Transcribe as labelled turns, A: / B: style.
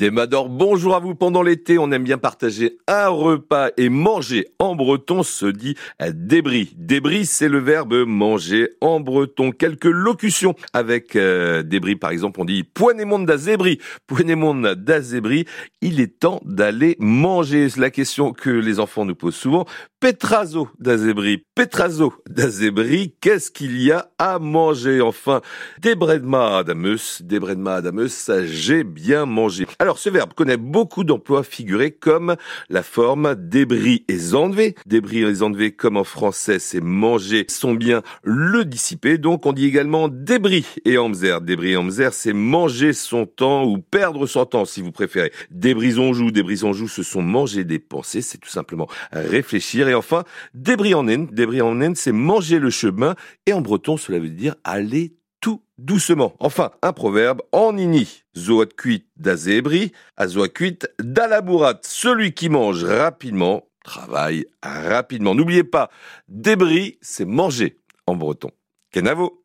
A: Démador, bonjour à vous. Pendant l'été, on aime bien partager un repas et manger en breton se dit débris. Débris, c'est le verbe manger en breton. Quelques locutions avec euh, débris, par exemple, on dit poinémonde. Poinémonde d'azébri, il est temps d'aller manger. C'est la question que les enfants nous posent souvent. Petrazo d'azébri. Petrazo d'azébri, qu'est-ce qu'il y a à manger? Enfin, des bredma adamus, des bredma adamus, ça j'ai bien mangé. Ce verbe connaît beaucoup d'emplois figurés comme la forme débris et enlever. Débris et enlever, comme en français, c'est manger son bien, le dissiper. Donc, on dit également débris et amzer. Débris et amzer, c'est manger son temps ou perdre son temps, si vous préférez. Débris on joue, débris on joue, ce sont manger des pensées, c'est tout simplement réfléchir. Et enfin, débris en haine. Débris en haine, c'est manger le chemin. Et en breton, cela veut dire aller tout doucement. Enfin, un proverbe en ini. Zoat cuit d'azébri, azoa cuit d'alabourat. Celui qui mange rapidement travaille rapidement. N'oubliez pas, débris, c'est manger en breton. Kenavo